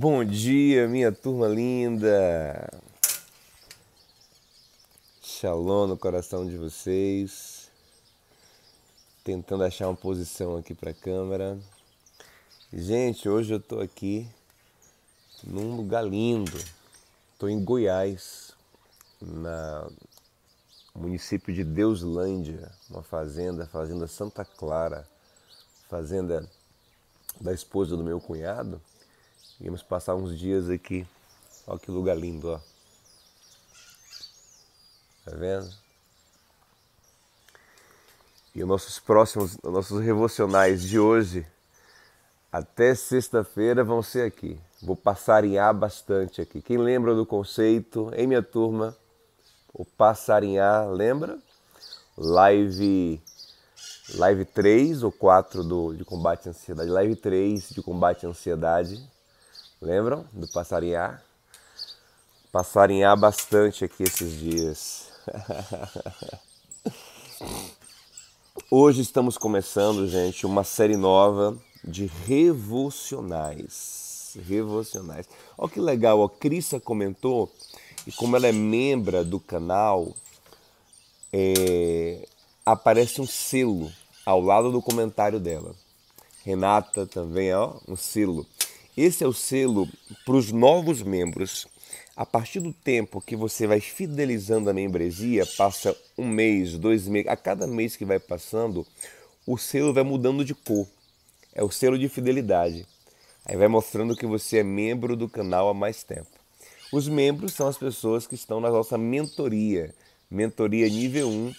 Bom dia, minha turma linda. Shalom no coração de vocês. Tentando achar uma posição aqui para a câmera. Gente, hoje eu tô aqui num lugar lindo. Tô em Goiás, na município de Deuslândia, uma fazenda, fazenda Santa Clara, fazenda da esposa do meu cunhado. Íamos passar uns dias aqui. Olha que lugar lindo, ó. Tá vendo? E os nossos próximos, os nossos revocionais de hoje, até sexta-feira, vão ser aqui. Vou passarinhar bastante aqui. Quem lembra do conceito, em minha turma, o passarinhar, lembra? Live live 3 ou 4 do, de combate à ansiedade, live 3 de combate à ansiedade, Lembram do passarinhar? Passarinhar bastante aqui esses dias. Hoje estamos começando, gente, uma série nova de revolucionais. Revolucionais. Olha que legal, a Crissa comentou e como ela é membra do canal, é, aparece um selo ao lado do comentário dela. Renata também, ó, um selo. Esse é o selo para os novos membros. A partir do tempo que você vai fidelizando a membresia, passa um mês, dois meses, a cada mês que vai passando, o selo vai mudando de cor. É o selo de fidelidade. Aí vai mostrando que você é membro do canal há mais tempo. Os membros são as pessoas que estão na nossa mentoria, mentoria nível 1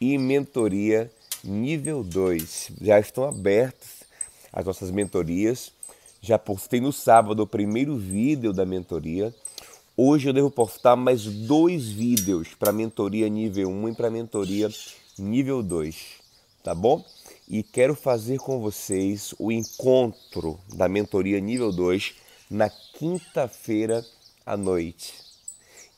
e mentoria nível 2. Já estão abertas as nossas mentorias. Já postei no sábado o primeiro vídeo da mentoria. Hoje eu devo postar mais dois vídeos para mentoria nível 1 e para mentoria nível 2, tá bom? E quero fazer com vocês o encontro da mentoria nível 2 na quinta-feira à noite.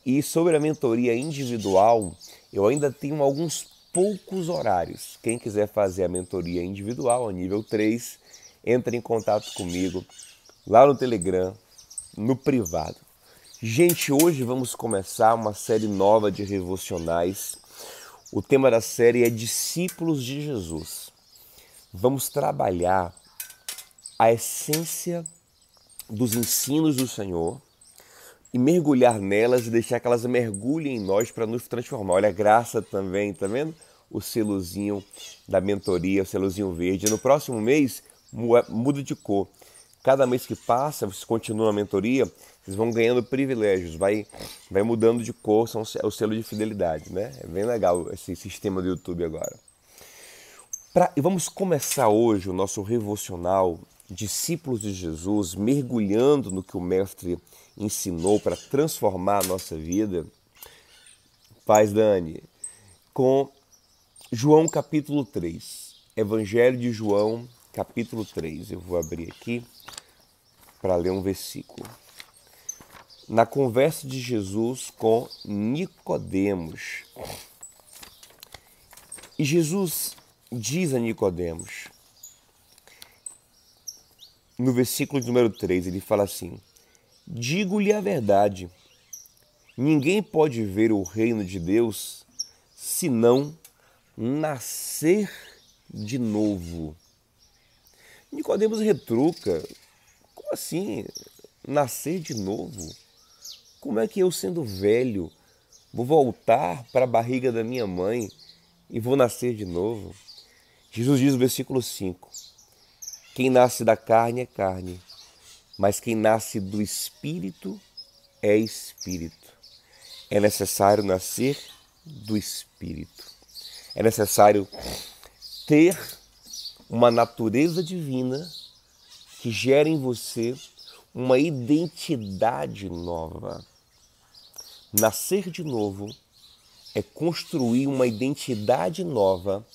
E sobre a mentoria individual, eu ainda tenho alguns poucos horários. Quem quiser fazer a mentoria individual a nível 3, entre em contato comigo lá no Telegram, no privado. Gente, hoje vamos começar uma série nova de devocionais. O tema da série é Discípulos de Jesus. Vamos trabalhar a essência dos ensinos do Senhor e mergulhar nelas e deixar que elas mergulhem em nós para nos transformar. Olha a graça também, tá vendo? O selozinho da mentoria, o selozinho verde. No próximo mês muda de cor. Cada mês que passa, você continua a mentoria, vocês vão ganhando privilégios, vai, vai mudando de cor, são o selo de fidelidade, né? É bem legal esse sistema do YouTube agora. Pra, e vamos começar hoje o nosso revocional Discípulos de Jesus, mergulhando no que o Mestre ensinou para transformar a nossa vida. Paz, Dani, com João capítulo 3, Evangelho de João, capítulo 3. Eu vou abrir aqui para ler um versículo. Na conversa de Jesus com Nicodemos. E Jesus diz a Nicodemos, no versículo número 3, ele fala assim: Digo-lhe a verdade, ninguém pode ver o reino de Deus senão nascer de novo. Nicodemos retruca: Como assim nascer de novo? Como é que eu, sendo velho, vou voltar para a barriga da minha mãe e vou nascer de novo? Jesus diz no versículo 5: Quem nasce da carne é carne, mas quem nasce do espírito é espírito. É necessário nascer do espírito. É necessário ter uma natureza divina que gera em você uma identidade nova. Nascer de novo é construir uma identidade nova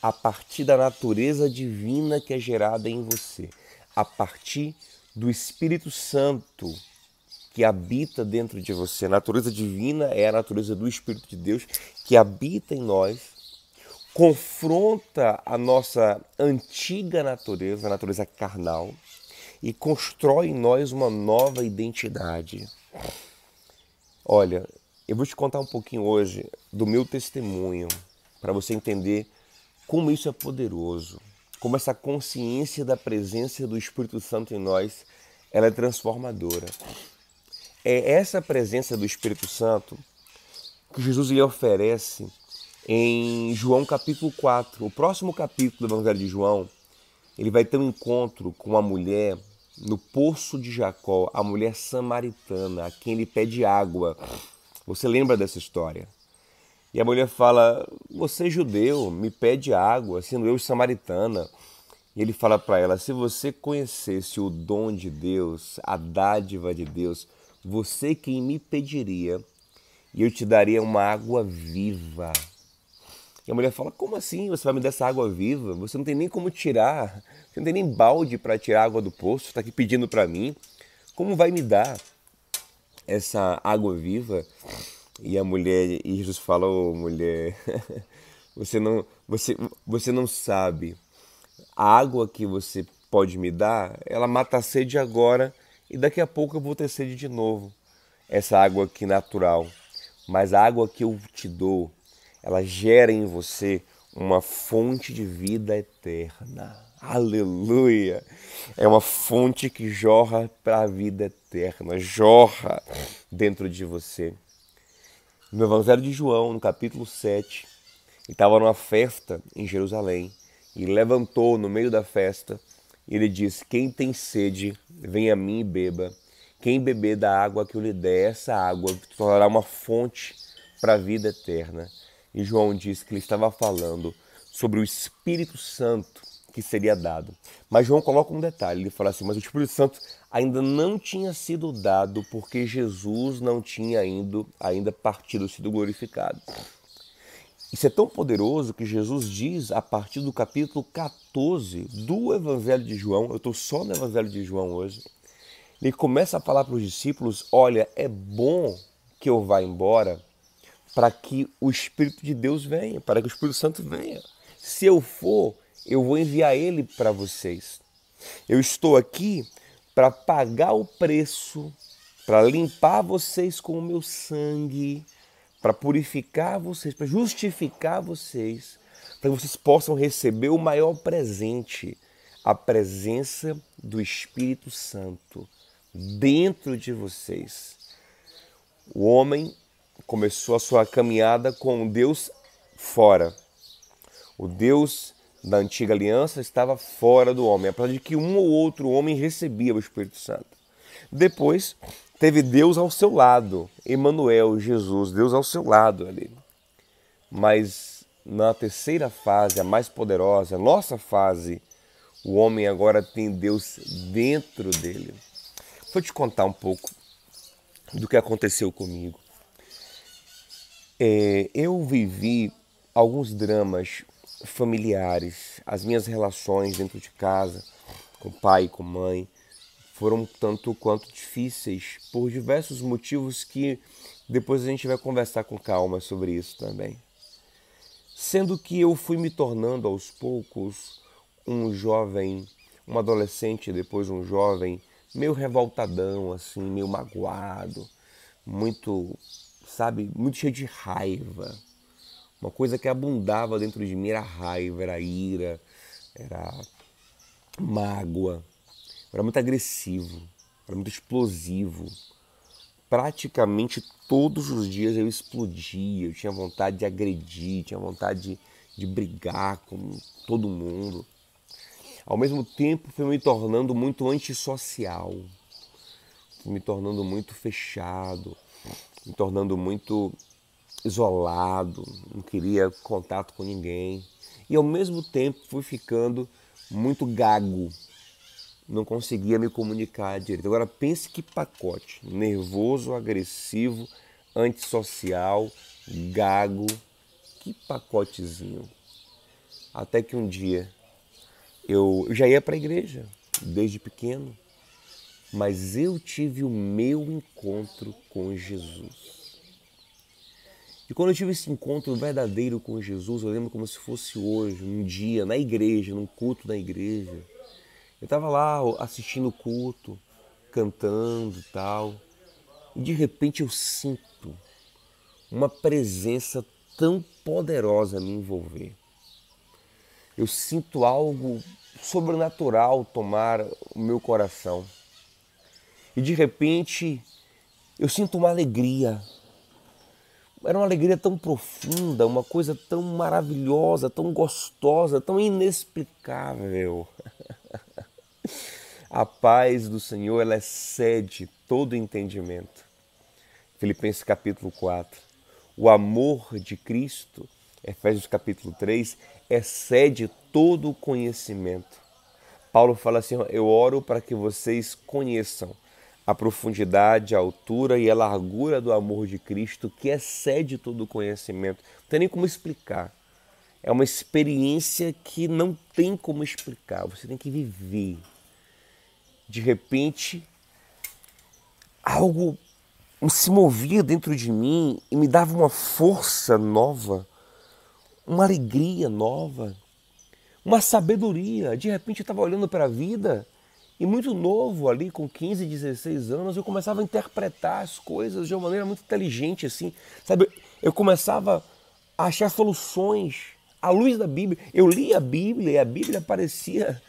a partir da natureza divina que é gerada em você, a partir do Espírito Santo que habita dentro de você. A natureza divina é a natureza do Espírito de Deus que habita em nós confronta a nossa antiga natureza, a natureza carnal, e constrói em nós uma nova identidade. Olha, eu vou te contar um pouquinho hoje do meu testemunho para você entender como isso é poderoso, como essa consciência da presença do Espírito Santo em nós, ela é transformadora. É essa presença do Espírito Santo que Jesus lhe oferece em João capítulo 4. O próximo capítulo do Evangelho de João, ele vai ter um encontro com uma mulher no poço de Jacó, a mulher samaritana, a quem ele pede água. Você lembra dessa história? E a mulher fala: Você é judeu, me pede água, sendo eu samaritana. E ele fala para ela: Se você conhecesse o dom de Deus, a dádiva de Deus, você quem me pediria, e eu te daria uma água viva. E a mulher fala: Como assim você vai me dar essa água viva? Você não tem nem como tirar, você não tem nem balde para tirar a água do poço, está aqui pedindo para mim. Como vai me dar essa água viva? E a mulher, e Jesus falou: oh, mulher, você não, você, você não sabe. A água que você pode me dar, ela mata a sede agora e daqui a pouco eu vou ter sede de novo. Essa água aqui natural. Mas a água que eu te dou, ela gera em você uma fonte de vida eterna. Aleluia! É uma fonte que jorra para a vida eterna, jorra dentro de você. No Evangelho de João, no capítulo 7, ele estava numa festa em Jerusalém e levantou no meio da festa e ele disse: Quem tem sede, venha a mim e beba. Quem beber da água que eu lhe der, essa água tornará uma fonte para a vida eterna. E João disse que ele estava falando sobre o Espírito Santo que seria dado. Mas João coloca um detalhe, ele fala assim, mas o Espírito Santo ainda não tinha sido dado porque Jesus não tinha ainda, ainda partido, sido glorificado. Isso é tão poderoso que Jesus diz a partir do capítulo 14 do Evangelho de João, eu estou só no Evangelho de João hoje, ele começa a falar para os discípulos: olha, é bom que eu vá embora para que o Espírito de Deus venha, para que o Espírito Santo venha. Se eu for, eu vou enviar ele para vocês. Eu estou aqui para pagar o preço, para limpar vocês com o meu sangue, para purificar vocês, para justificar vocês, para que vocês possam receber o maior presente, a presença do Espírito Santo dentro de vocês. O homem começou a sua caminhada com Deus fora. O Deus da antiga aliança estava fora do homem, apesar de que um ou outro homem recebia o Espírito Santo. Depois teve Deus ao seu lado, Emmanuel, Jesus, Deus ao seu lado ali. Mas na terceira fase, a mais poderosa, a nossa fase, o homem agora tem Deus dentro dele. Vou te contar um pouco do que aconteceu comigo. É, eu vivi alguns dramas familiares, as minhas relações dentro de casa, com pai com mãe, foram tanto quanto difíceis por diversos motivos que depois a gente vai conversar com calma sobre isso também. Sendo que eu fui me tornando aos poucos um jovem, um adolescente, depois um jovem meio revoltadão, assim, meio magoado, muito, sabe, muito cheio de raiva. Uma coisa que abundava dentro de mim era raiva, era ira, era mágoa. Era muito agressivo, era muito explosivo. Praticamente todos os dias eu explodia, eu tinha vontade de agredir, tinha vontade de, de brigar com todo mundo ao mesmo tempo fui me tornando muito antissocial, fui me tornando muito fechado, me tornando muito isolado, não queria contato com ninguém. E ao mesmo tempo fui ficando muito gago, não conseguia me comunicar direito. Agora pense que pacote: nervoso, agressivo, antissocial, gago, que pacotezinho. Até que um dia eu, já ia para a igreja desde pequeno, mas eu tive o meu encontro com Jesus. E quando eu tive esse encontro verdadeiro com Jesus, eu lembro como se fosse hoje, um dia na igreja, num culto na igreja, Eu estava lá assistindo o culto, cantando e tal, e de repente eu sinto uma presença tão poderosa me envolver. Eu sinto algo sobrenatural tomar o meu coração. E de repente eu sinto uma alegria. Era uma alegria tão profunda, uma coisa tão maravilhosa, tão gostosa, tão inexplicável. A paz do Senhor, ela excede todo entendimento. Filipenses capítulo 4. O amor de Cristo, Efésios capítulo 3, excede todo o conhecimento. Paulo fala assim: Eu oro para que vocês conheçam a profundidade, a altura e a largura do amor de Cristo que excede todo o conhecimento. Não tem nem como explicar. É uma experiência que não tem como explicar, você tem que viver. De repente, algo se movia dentro de mim e me dava uma força nova, uma alegria nova, uma sabedoria. De repente eu estava olhando para a vida e muito novo ali, com 15, 16 anos, eu começava a interpretar as coisas de uma maneira muito inteligente, assim. Sabe, eu começava a achar soluções à luz da Bíblia. Eu lia a Bíblia e a Bíblia parecia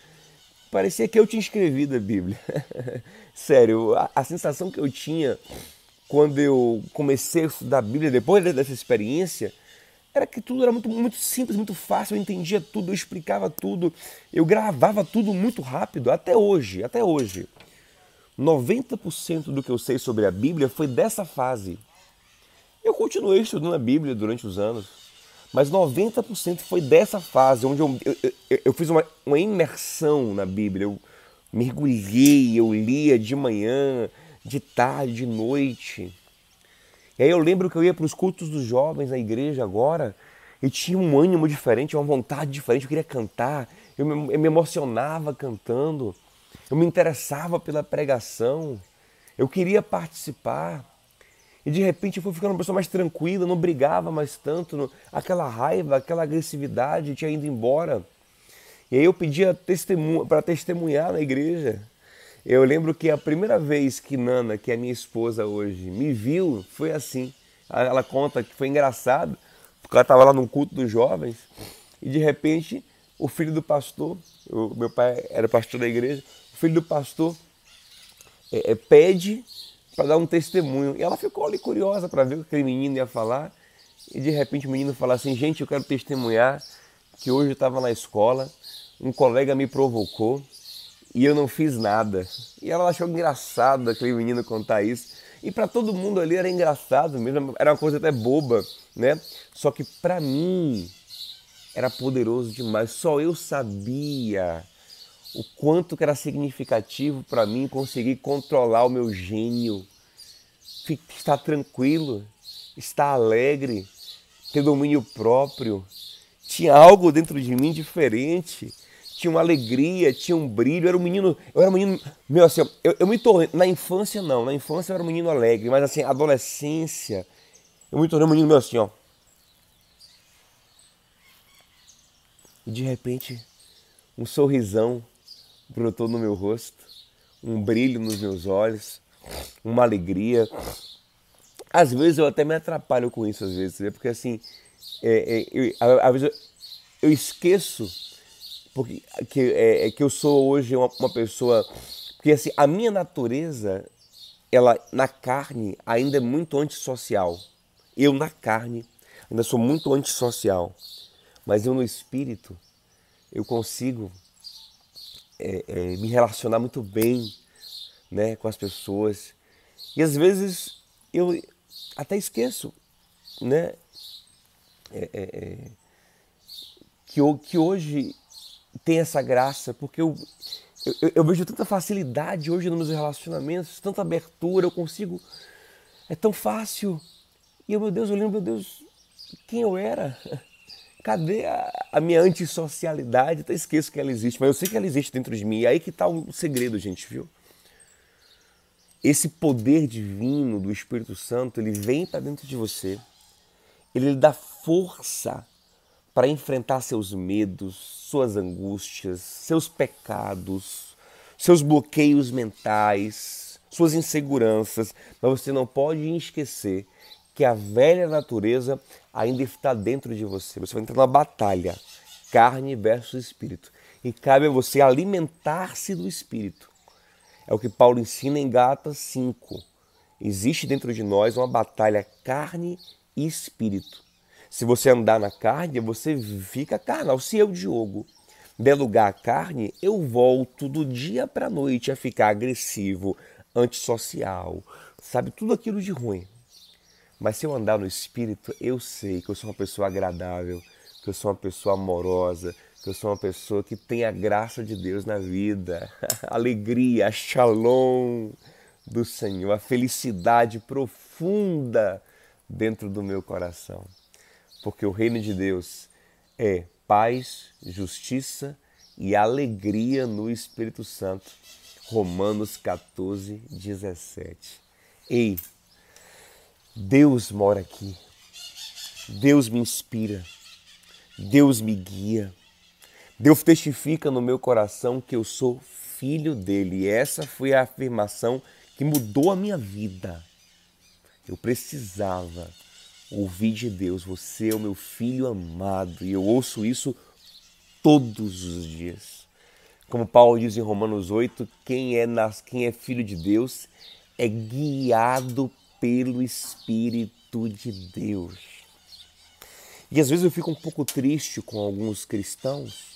parecia que eu tinha escrevido a Bíblia. Sério, a, a, sensação que eu tinha quando eu comecei a estudar a Bíblia, depois dessa experiência, era que tudo era muito, muito simples, muito fácil, eu entendia tudo, eu explicava tudo, eu gravava tudo muito rápido, até hoje, até hoje. 90% do que eu sei sobre a Bíblia foi dessa fase. Eu continuei estudando a Bíblia durante os anos, mas 90% foi dessa fase, onde eu, eu, eu, eu fiz uma, uma imersão na Bíblia. Eu mergulhei, eu lia de manhã, de tarde, de noite. E aí eu lembro que eu ia para os cultos dos jovens na igreja agora e tinha um ânimo diferente, uma vontade diferente, eu queria cantar, eu me, eu me emocionava cantando, eu me interessava pela pregação, eu queria participar. E de repente eu fui ficando uma pessoa mais tranquila, não brigava mais tanto, aquela raiva, aquela agressividade tinha ido embora. E aí eu pedia para testemunhar na igreja. Eu lembro que a primeira vez que Nana, que é minha esposa hoje, me viu, foi assim. Ela conta que foi engraçado, porque ela estava lá num culto dos jovens e de repente o filho do pastor, o meu pai era pastor da igreja, o filho do pastor é, é, pede para dar um testemunho. E ela ficou ali curiosa para ver o que aquele menino ia falar. E de repente o menino fala assim: Gente, eu quero testemunhar que hoje eu estava na escola, um colega me provocou e eu não fiz nada. E ela achou engraçado aquele menino contar isso. E para todo mundo ali era engraçado mesmo, era uma coisa até boba, né? Só que para mim era poderoso demais. Só eu sabia o quanto que era significativo para mim conseguir controlar o meu gênio, estar tranquilo, estar alegre, ter domínio próprio. Tinha algo dentro de mim diferente tinha uma alegria, tinha um brilho. Eu era um menino, eu era um menino, meu assim, eu, eu me tornei, na infância não, na infância eu era um menino alegre, mas assim, adolescência, eu me tornei um menino meu assim, ó. E de repente, um sorrisão brotou no meu rosto, um brilho nos meus olhos, uma alegria. Às vezes eu até me atrapalho com isso, às vezes, né? porque assim, é, é, eu, às vezes eu, eu esqueço porque que, é, é, que eu sou hoje uma, uma pessoa. Porque assim, a minha natureza, ela na carne ainda é muito antissocial. Eu na carne ainda sou muito antissocial. Mas eu no espírito, eu consigo é, é, me relacionar muito bem né, com as pessoas. E às vezes eu até esqueço né, é, é, é que, que hoje tem essa graça, porque eu, eu, eu, vejo tanta facilidade hoje nos meus relacionamentos, tanta abertura, eu consigo. É tão fácil. E eu, meu Deus, eu lembro, meu Deus, quem eu era? Cadê a, a minha antissocialidade? Até esqueço que ela existe, mas eu sei que ela existe dentro de mim. E aí que está o segredo, gente, viu? Esse poder divino do Espírito Santo, ele vem para dentro de você. Ele dá força para enfrentar seus medos, suas angústias, seus pecados, seus bloqueios mentais, suas inseguranças, mas você não pode esquecer que a velha natureza ainda está dentro de você. Você vai entrar numa batalha, carne versus espírito. E cabe a você alimentar-se do espírito. É o que Paulo ensina em Gálatas 5. Existe dentro de nós uma batalha carne e espírito. Se você andar na carne, você fica carnal. Se eu, Diogo, der lugar à carne, eu volto do dia para a noite a ficar agressivo, antissocial, sabe? Tudo aquilo de ruim. Mas se eu andar no espírito, eu sei que eu sou uma pessoa agradável, que eu sou uma pessoa amorosa, que eu sou uma pessoa que tem a graça de Deus na vida, a alegria, a shalom do Senhor, a felicidade profunda dentro do meu coração. Porque o reino de Deus é paz, justiça e alegria no Espírito Santo. Romanos 14, 17. Ei, Deus mora aqui. Deus me inspira. Deus me guia. Deus testifica no meu coração que eu sou filho dele. E essa foi a afirmação que mudou a minha vida. Eu precisava ouvir de Deus: Você é o meu filho amado. E eu ouço isso todos os dias. Como Paulo diz em Romanos 8, quem é, nas, quem é filho de Deus é guiado pelo Espírito de Deus. E às vezes eu fico um pouco triste com alguns cristãos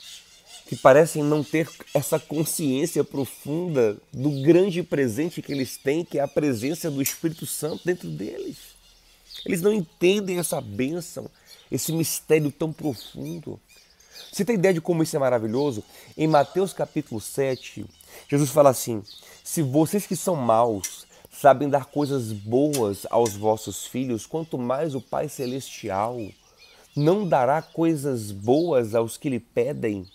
que parecem não ter essa consciência profunda do grande presente que eles têm, que é a presença do Espírito Santo dentro deles. Eles não entendem essa bênção, esse mistério tão profundo. Você tem ideia de como isso é maravilhoso? Em Mateus capítulo 7, Jesus fala assim: Se vocês que são maus sabem dar coisas boas aos vossos filhos, quanto mais o Pai Celestial não dará coisas boas aos que lhe pedem.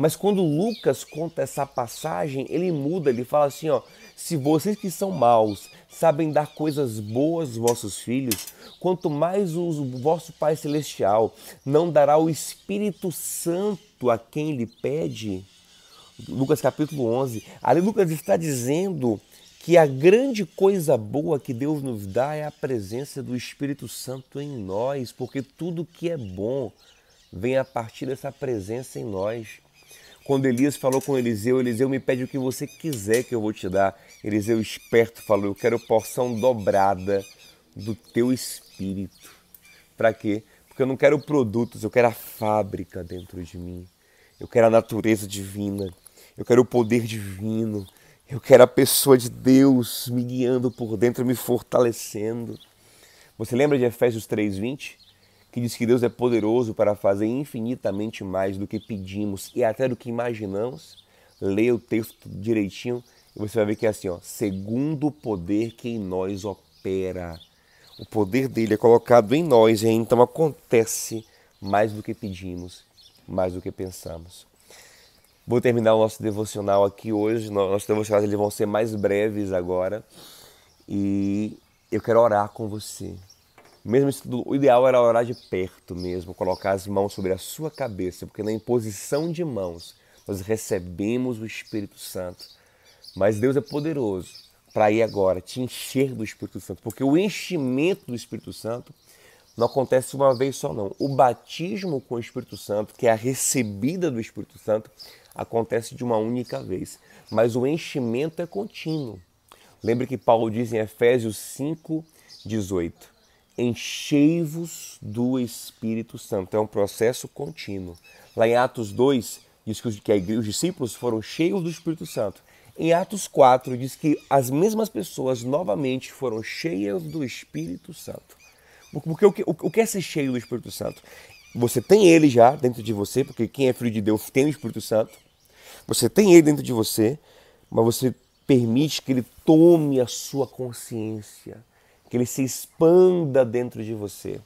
Mas quando Lucas conta essa passagem, ele muda, ele fala assim, ó, se vocês que são maus sabem dar coisas boas aos vossos filhos, quanto mais o vosso Pai Celestial não dará o Espírito Santo a quem lhe pede. Lucas capítulo 11. Ali Lucas está dizendo que a grande coisa boa que Deus nos dá é a presença do Espírito Santo em nós, porque tudo que é bom vem a partir dessa presença em nós. Quando Elias falou com Eliseu, Eliseu me pede o que você quiser que eu vou te dar. Eliseu esperto falou: Eu quero porção dobrada do teu espírito. Para quê? Porque eu não quero produtos, eu quero a fábrica dentro de mim. Eu quero a natureza divina. Eu quero o poder divino. Eu quero a pessoa de Deus me guiando por dentro, me fortalecendo. Você lembra de Efésios 3:20? Que diz que Deus é poderoso para fazer infinitamente mais do que pedimos e até do que imaginamos. Leia o texto direitinho e você vai ver que é assim, ó, segundo o poder que em nós opera. O poder dele é colocado em nós e então acontece mais do que pedimos, mais do que pensamos. Vou terminar o nosso devocional aqui hoje. Nossos devocionais eles vão ser mais breves agora. E eu quero orar com você. Mesmo o ideal era orar de perto mesmo, colocar as mãos sobre a sua cabeça, porque na imposição de mãos nós recebemos o Espírito Santo. Mas Deus é poderoso para ir agora te encher do Espírito Santo, porque o enchimento do Espírito Santo não acontece uma vez só não. O batismo com o Espírito Santo, que é a recebida do Espírito Santo, acontece de uma única vez, mas o enchimento é contínuo. Lembre que Paulo diz em Efésios 5, 18 enchei-vos do Espírito Santo. É um processo contínuo. Lá em Atos 2, diz que os discípulos foram cheios do Espírito Santo. Em Atos 4, diz que as mesmas pessoas novamente foram cheias do Espírito Santo. Porque o que, o que é ser cheio do Espírito Santo? Você tem ele já dentro de você, porque quem é filho de Deus tem o Espírito Santo. Você tem ele dentro de você, mas você permite que ele tome a sua consciência que ele se expanda dentro de você.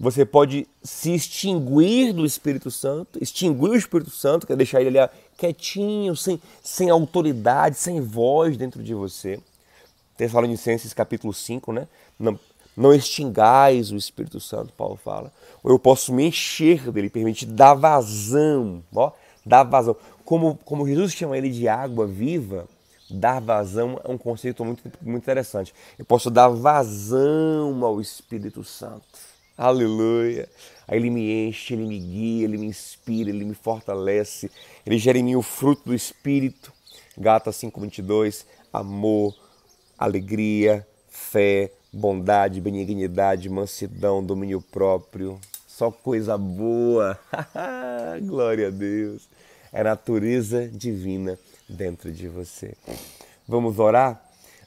Você pode se extinguir do Espírito Santo, extinguir o Espírito Santo, que é deixar ele ali quietinho, sem, sem autoridade, sem voz dentro de você. Tessalonicenses capítulo 5, né? Não, não extingais o Espírito Santo, Paulo fala. Ou eu posso me encher dele, permitir dar vazão, ó, dar vazão. como, como Jesus chama ele de água viva, dar vazão é um conceito muito, muito interessante. Eu posso dar vazão ao Espírito Santo. Aleluia. Aí ele me enche, ele me guia, ele me inspira, ele me fortalece. Ele gera em mim o fruto do Espírito. Gata 5:22, amor, alegria, fé, bondade, benignidade, mansidão, domínio próprio. Só coisa boa. Glória a Deus. É natureza divina dentro de você. Vamos orar?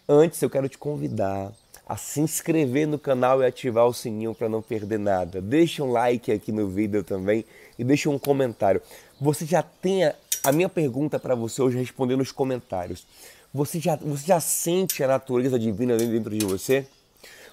Antes eu quero te convidar a se inscrever no canal e ativar o sininho para não perder nada. Deixa um like aqui no vídeo também e deixa um comentário. Você já tem a, a minha pergunta para você hoje responder nos comentários. Você já, você já sente a natureza divina dentro de você?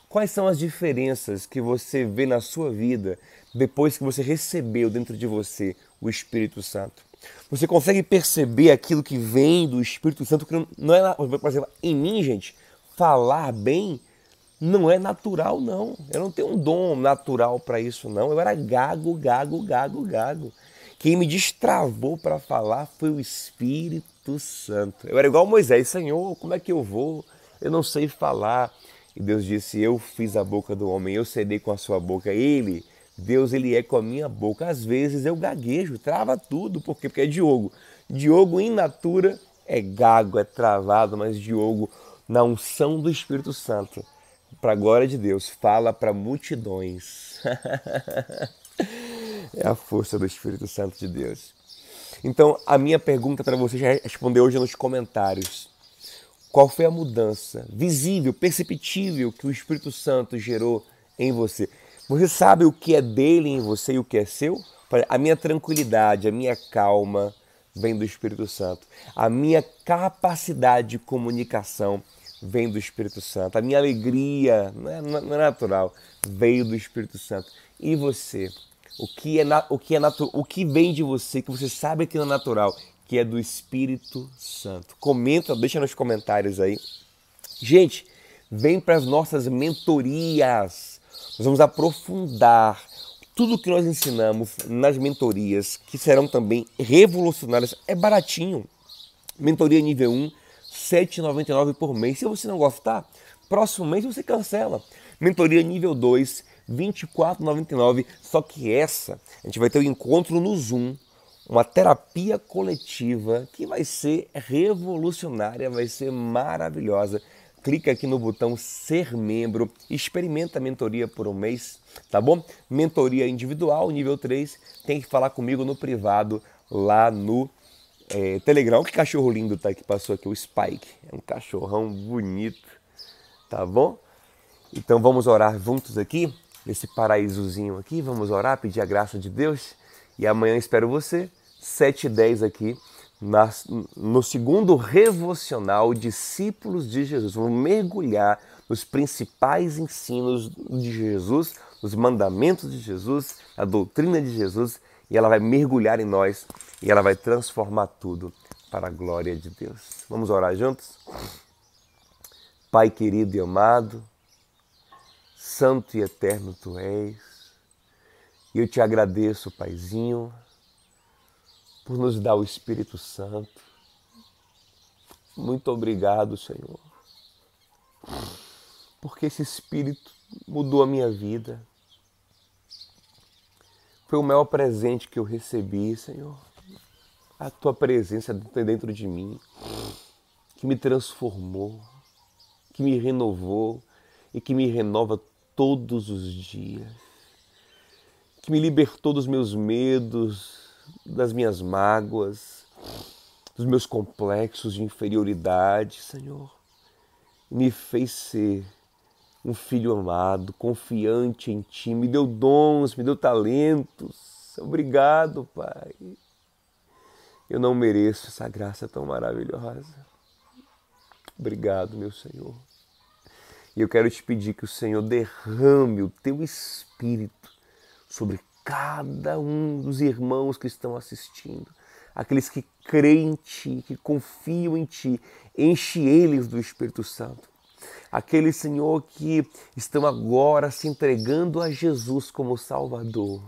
Quais são as diferenças que você vê na sua vida depois que você recebeu dentro de você o Espírito Santo? Você consegue perceber aquilo que vem do Espírito Santo que não é, por exemplo, em mim, gente, falar bem não é natural não. Eu não tenho um dom natural para isso não. Eu era gago, gago, gago, gago. Quem me destravou para falar foi o Espírito Santo. Eu era igual Moisés, Senhor, como é que eu vou? Eu não sei falar. E Deus disse: Eu fiz a boca do homem, eu cedei com a sua boca. Ele, Deus, ele é com a minha boca. Às vezes eu gaguejo, trava tudo, por quê? Porque é Diogo. Diogo, in natura, é gago, é travado, mas Diogo, na unção do Espírito Santo, para a glória de Deus, fala para multidões. é a força do Espírito Santo de Deus. Então, a minha pergunta para você já responder hoje nos comentários. Qual foi a mudança visível, perceptível que o Espírito Santo gerou em você? Você sabe o que é dele em você e o que é seu? A minha tranquilidade, a minha calma vem do Espírito Santo. A minha capacidade de comunicação vem do Espírito Santo. A minha alegria, não é, não é natural, veio do Espírito Santo. E você? o que é, o que é o que vem de você, que você sabe que é natural, que é do Espírito Santo. Comenta, deixa nos comentários aí. Gente, vem para as nossas mentorias. Nós vamos aprofundar tudo que nós ensinamos nas mentorias, que serão também revolucionárias. É baratinho. Mentoria nível 1, R$ 7,99 por mês. Se você não gostar, próximo mês você cancela. Mentoria nível 2, 24,99. Só que essa, a gente vai ter o um encontro no Zoom, uma terapia coletiva que vai ser revolucionária, vai ser maravilhosa. Clica aqui no botão ser membro, experimenta a mentoria por um mês, tá bom? Mentoria individual, nível 3, tem que falar comigo no privado lá no é, Telegram. Que cachorro lindo tá que passou aqui, o Spike. É um cachorrão bonito, tá bom? Então vamos orar juntos aqui nesse paraísozinho aqui. Vamos orar, pedir a graça de Deus. E amanhã espero você, 7 e 10 aqui, no segundo revocional Discípulos de Jesus. Vamos mergulhar nos principais ensinos de Jesus, nos mandamentos de Jesus, a doutrina de Jesus, e ela vai mergulhar em nós e ela vai transformar tudo para a glória de Deus. Vamos orar juntos? Pai querido e amado, santo e eterno tu és. Eu te agradeço, Paizinho, por nos dar o Espírito Santo. Muito obrigado, Senhor, porque esse Espírito mudou a minha vida. Foi o maior presente que eu recebi, Senhor. A tua presença dentro de mim, que me transformou, que me renovou e que me renova todos os dias, que me libertou dos meus medos, das minhas mágoas, dos meus complexos de inferioridade, Senhor. Me fez ser um filho amado, confiante em Ti, me deu dons, me deu talentos. Obrigado, Pai. Eu não mereço essa graça tão maravilhosa. Obrigado, meu Senhor. E eu quero te pedir que o Senhor derrame o teu espírito sobre cada um dos irmãos que estão assistindo, aqueles que creem em Ti, que confiam em Ti, enche eles do Espírito Santo. Aqueles, Senhor, que estão agora se entregando a Jesus como Salvador.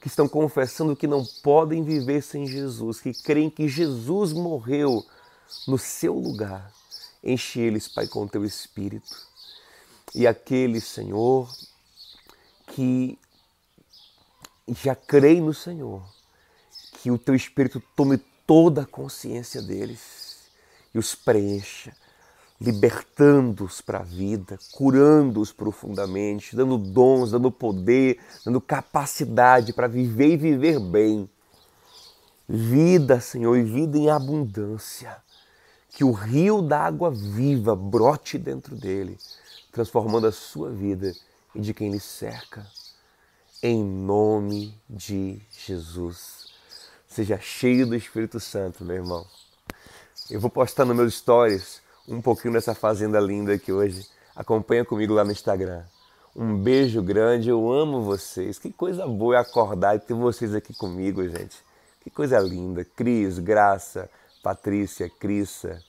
que estão confessando que não podem viver sem Jesus, que creem que Jesus morreu no seu lugar. Enche eles, Pai, com o teu espírito. E aqueles, Senhor, que já creem no Senhor, que o teu espírito tome toda a consciência deles e os preencha libertando-os para a vida, curando-os profundamente, dando dons, dando poder, dando capacidade para viver e viver bem. Vida, Senhor, e vida em abundância. Que o rio da água viva brote dentro dele, transformando a sua vida e de quem lhe cerca. Em nome de Jesus. Seja cheio do Espírito Santo, meu irmão. Eu vou postar nos meus stories um pouquinho dessa fazenda linda aqui hoje. Acompanha comigo lá no Instagram. Um beijo grande, eu amo vocês. Que coisa boa é acordar e ter vocês aqui comigo, gente. Que coisa linda. Cris, Graça, Patrícia, Crissa.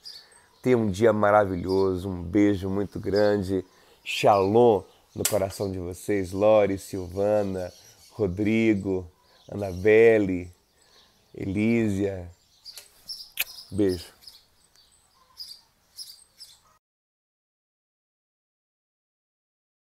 Tenha um dia maravilhoso, um beijo muito grande. Shalom no coração de vocês, Lore, Silvana, Rodrigo, Anabelle, Elísia. Beijo.